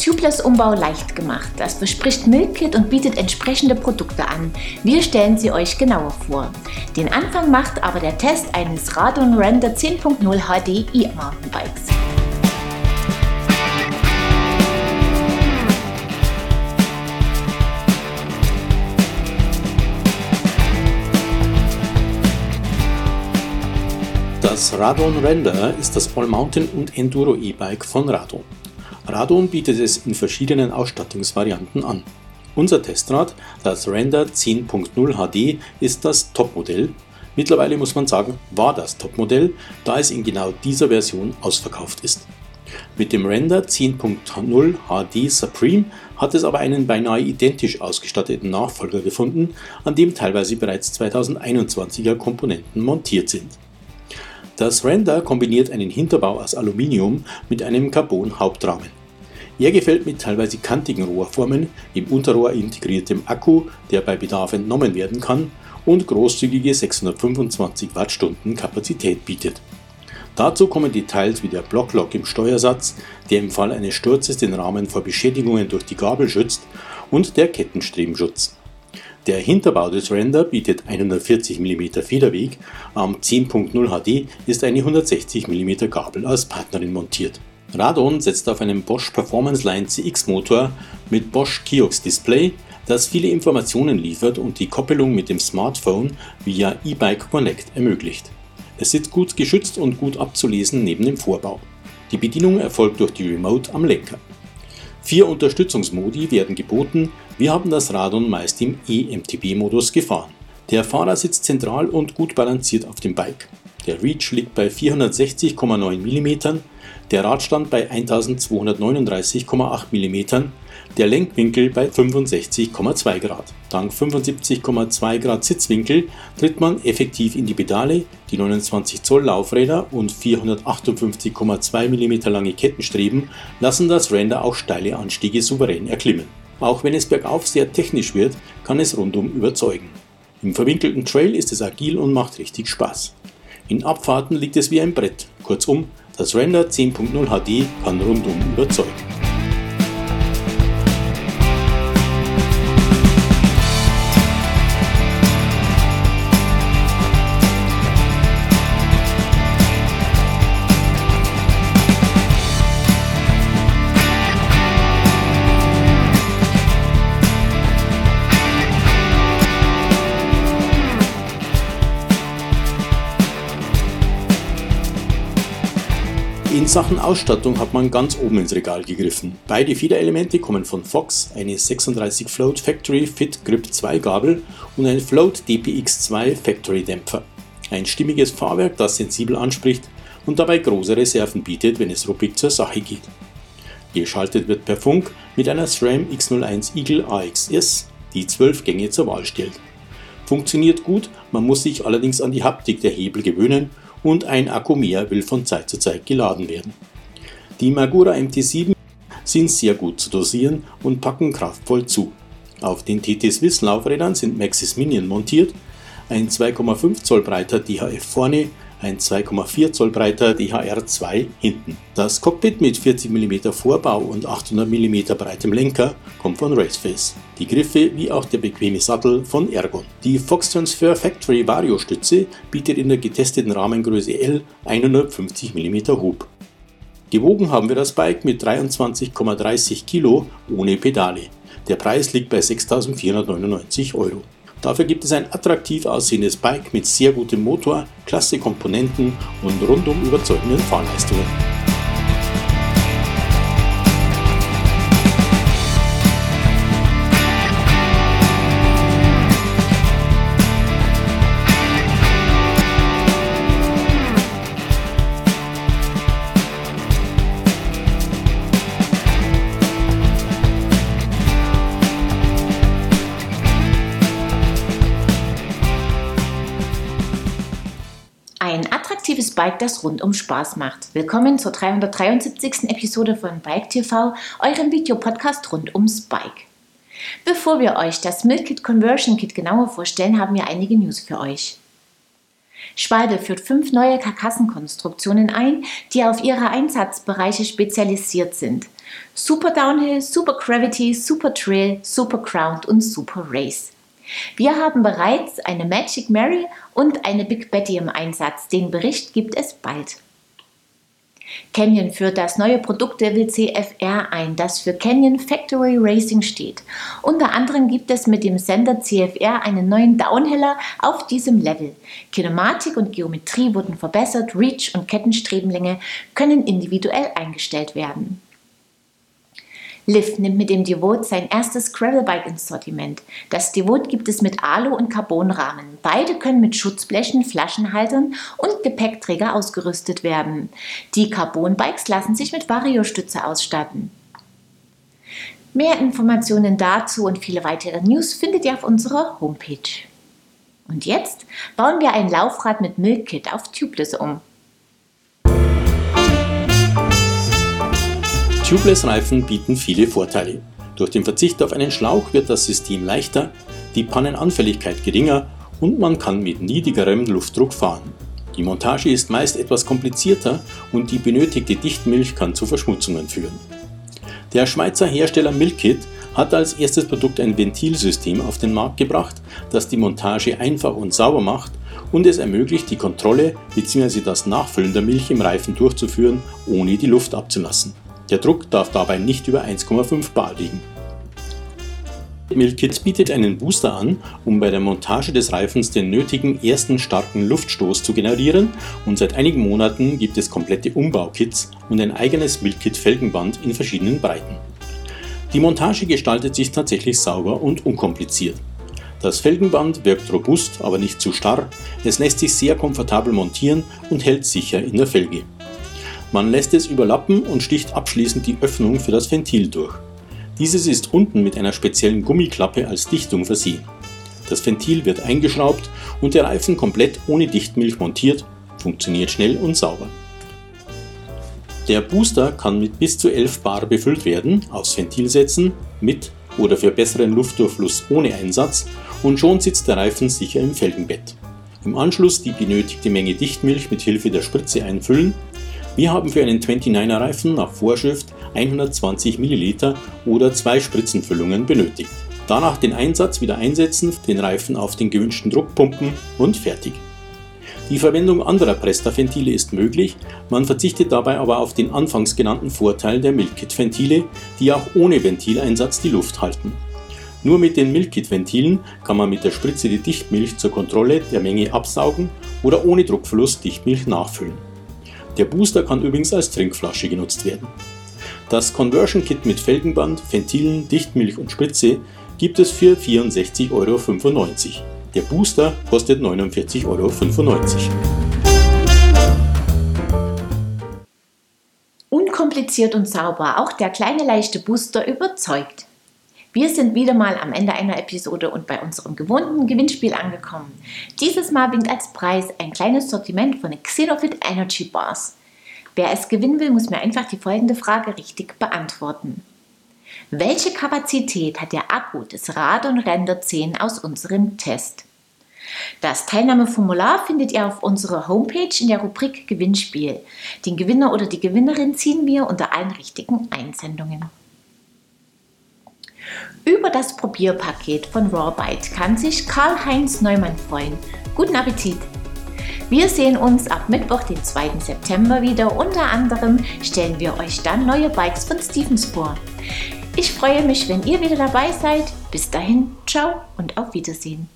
Tubeless Umbau leicht gemacht. Das verspricht Milkit und bietet entsprechende Produkte an. Wir stellen sie euch genauer vor. Den Anfang macht aber der Test eines Radon Render 10.0 HD E-Mountainbikes. Das Radon Render ist das All-Mountain und Enduro E-Bike von Radon. Radon bietet es in verschiedenen Ausstattungsvarianten an. Unser Testrad, das Render 10.0 HD, ist das Topmodell. Mittlerweile muss man sagen, war das Topmodell, da es in genau dieser Version ausverkauft ist. Mit dem Render 10.0 HD Supreme hat es aber einen beinahe identisch ausgestatteten Nachfolger gefunden, an dem teilweise bereits 2021er Komponenten montiert sind. Das Render kombiniert einen Hinterbau aus Aluminium mit einem Carbon-Hauptrahmen. Er gefällt mit teilweise kantigen Rohrformen, im Unterrohr integriertem Akku, der bei Bedarf entnommen werden kann und großzügige 625 Wattstunden Kapazität bietet. Dazu kommen Details wie der Blocklock im Steuersatz, der im Fall eines Sturzes den Rahmen vor Beschädigungen durch die Gabel schützt, und der Kettenstrebenschutz. Der Hinterbau des Render bietet 140 mm Federweg, am 10.0 HD ist eine 160 mm Gabel als Partnerin montiert. Radon setzt auf einen Bosch Performance Line CX Motor mit Bosch Kiox Display, das viele Informationen liefert und die Koppelung mit dem Smartphone via eBike Connect ermöglicht. Es sitzt gut geschützt und gut abzulesen neben dem Vorbau. Die Bedienung erfolgt durch die Remote am Lenker. Vier Unterstützungsmodi werden geboten, wir haben das Radon meist im EMTB-Modus gefahren. Der Fahrer sitzt zentral und gut balanciert auf dem Bike. Der Reach liegt bei 460,9 mm, der Radstand bei 1239,8 mm, der Lenkwinkel bei 65,2 Grad. Dank 75,2 Grad Sitzwinkel tritt man effektiv in die Pedale, die 29 Zoll Laufräder und 458,2 mm lange Kettenstreben lassen das Render auch steile Anstiege souverän erklimmen. Auch wenn es bergauf sehr technisch wird, kann es rundum überzeugen. Im verwinkelten Trail ist es agil und macht richtig Spaß. In Abfahrten liegt es wie ein Brett. Kurzum, das Render 10.0 HD kann rundum überzeugen. Sachen Ausstattung hat man ganz oben ins Regal gegriffen. Beide Federelemente kommen von Fox, eine 36 Float Factory Fit Grip 2 Gabel und ein Float DPX2 Factory Dämpfer. Ein stimmiges Fahrwerk, das sensibel anspricht und dabei große Reserven bietet, wenn es ruppig zur Sache geht. Geschaltet wird per Funk mit einer SRAM X01 Eagle AXS, die 12 Gänge zur Wahl stellt. Funktioniert gut, man muss sich allerdings an die Haptik der Hebel gewöhnen und ein Akku mehr will von Zeit zu Zeit geladen werden. Die Magura MT7 sind sehr gut zu dosieren und packen kraftvoll zu. Auf den TT Swiss Laufrädern sind Maxis Minion montiert, ein 2,5 Zoll breiter DHF vorne, ein 2,4 Zoll breiter DHR2 hinten. Das Cockpit mit 40 mm Vorbau und 800 mm breitem Lenker kommt von Raceface. Die Griffe wie auch der bequeme Sattel von Ergon. Die Fox Transfer Factory Vario Stütze bietet in der getesteten Rahmengröße L 150 mm Hub. Gewogen haben wir das Bike mit 23,30 Kilo ohne Pedale. Der Preis liegt bei 6.499 Euro. Dafür gibt es ein attraktiv aussehendes Bike mit sehr gutem Motor, klasse Komponenten und rundum überzeugenden Fahrleistungen. Attraktives Bike, das rundum Spaß macht. Willkommen zur 373. Episode von Bike TV, eurem Videopodcast rund ums Bike. Bevor wir euch das Milkit Conversion Kit genauer vorstellen, haben wir einige News für euch. Schwalbe führt fünf neue Karkassenkonstruktionen ein, die auf ihre Einsatzbereiche spezialisiert sind. Super Downhill, Super Gravity, Super Trail, Super Ground und Super Race. Wir haben bereits eine Magic Mary und eine Big Betty im Einsatz. Den Bericht gibt es bald. Canyon führt das neue Produkt der WCFR ein, das für Canyon Factory Racing steht. Unter anderem gibt es mit dem Sender CFR einen neuen Downhiller auf diesem Level. Kinematik und Geometrie wurden verbessert, Reach und Kettenstrebenlänge können individuell eingestellt werden. Liv nimmt mit dem Devote sein erstes Gravelbike ins Sortiment. Das Devote gibt es mit Alu- und Carbonrahmen. Beide können mit Schutzblechen, Flaschenhaltern und Gepäckträger ausgerüstet werden. Die Carbon-Bikes lassen sich mit Variostütze ausstatten. Mehr Informationen dazu und viele weitere News findet ihr auf unserer Homepage. Und jetzt bauen wir ein Laufrad mit Milk Kit auf Tubeless um. Tubeless-Reifen bieten viele Vorteile. Durch den Verzicht auf einen Schlauch wird das System leichter, die Pannenanfälligkeit geringer und man kann mit niedrigerem Luftdruck fahren. Die Montage ist meist etwas komplizierter und die benötigte Dichtmilch kann zu Verschmutzungen führen. Der Schweizer Hersteller Milkit hat als erstes Produkt ein Ventilsystem auf den Markt gebracht, das die Montage einfach und sauber macht und es ermöglicht, die Kontrolle bzw. das Nachfüllen der Milch im Reifen durchzuführen, ohne die Luft abzulassen. Der Druck darf dabei nicht über 1,5 bar liegen. Milkit bietet einen Booster an, um bei der Montage des Reifens den nötigen ersten starken Luftstoß zu generieren und seit einigen Monaten gibt es komplette Umbaukits und ein eigenes Milkit Felgenband in verschiedenen Breiten. Die Montage gestaltet sich tatsächlich sauber und unkompliziert. Das Felgenband wirkt robust, aber nicht zu starr, es lässt sich sehr komfortabel montieren und hält sicher in der Felge. Man lässt es überlappen und sticht abschließend die Öffnung für das Ventil durch. Dieses ist unten mit einer speziellen Gummiklappe als Dichtung versehen. Das Ventil wird eingeschraubt und der Reifen komplett ohne Dichtmilch montiert, funktioniert schnell und sauber. Der Booster kann mit bis zu 11 Bar befüllt werden, aufs Ventil setzen, mit oder für besseren Luftdurchfluss ohne Einsatz und schon sitzt der Reifen sicher im Felgenbett. Im Anschluss die benötigte Menge Dichtmilch mit Hilfe der Spritze einfüllen wir haben für einen 29er Reifen nach Vorschrift 120 ml oder zwei Spritzenfüllungen benötigt. Danach den Einsatz wieder einsetzen, den Reifen auf den gewünschten Druck pumpen und fertig. Die Verwendung anderer Presta-Ventile ist möglich, man verzichtet dabei aber auf den anfangs genannten Vorteil der Milkit-Ventile, die auch ohne Ventileinsatz die Luft halten. Nur mit den Milkit-Ventilen kann man mit der Spritze die Dichtmilch zur Kontrolle der Menge absaugen oder ohne Druckverlust Dichtmilch nachfüllen. Der Booster kann übrigens als Trinkflasche genutzt werden. Das Conversion Kit mit Felgenband, Ventilen, Dichtmilch und Spritze gibt es für 64,95 Euro. Der Booster kostet 49,95 Euro. Unkompliziert und sauber, auch der kleine leichte Booster überzeugt. Wir sind wieder mal am Ende einer Episode und bei unserem gewohnten Gewinnspiel angekommen. Dieses Mal winkt als Preis ein kleines Sortiment von Xenofit Energy Bars. Wer es gewinnen will, muss mir einfach die folgende Frage richtig beantworten. Welche Kapazität hat der Akku des Radon Render 10 aus unserem Test? Das Teilnahmeformular findet ihr auf unserer Homepage in der Rubrik Gewinnspiel. Den Gewinner oder die Gewinnerin ziehen wir unter allen richtigen Einsendungen. Über das Probierpaket von Rawbite kann sich Karl-Heinz Neumann freuen. Guten Appetit! Wir sehen uns ab Mittwoch, den 2. September wieder. Unter anderem stellen wir euch dann neue Bikes von Stevens vor. Ich freue mich, wenn ihr wieder dabei seid. Bis dahin, ciao und auf Wiedersehen.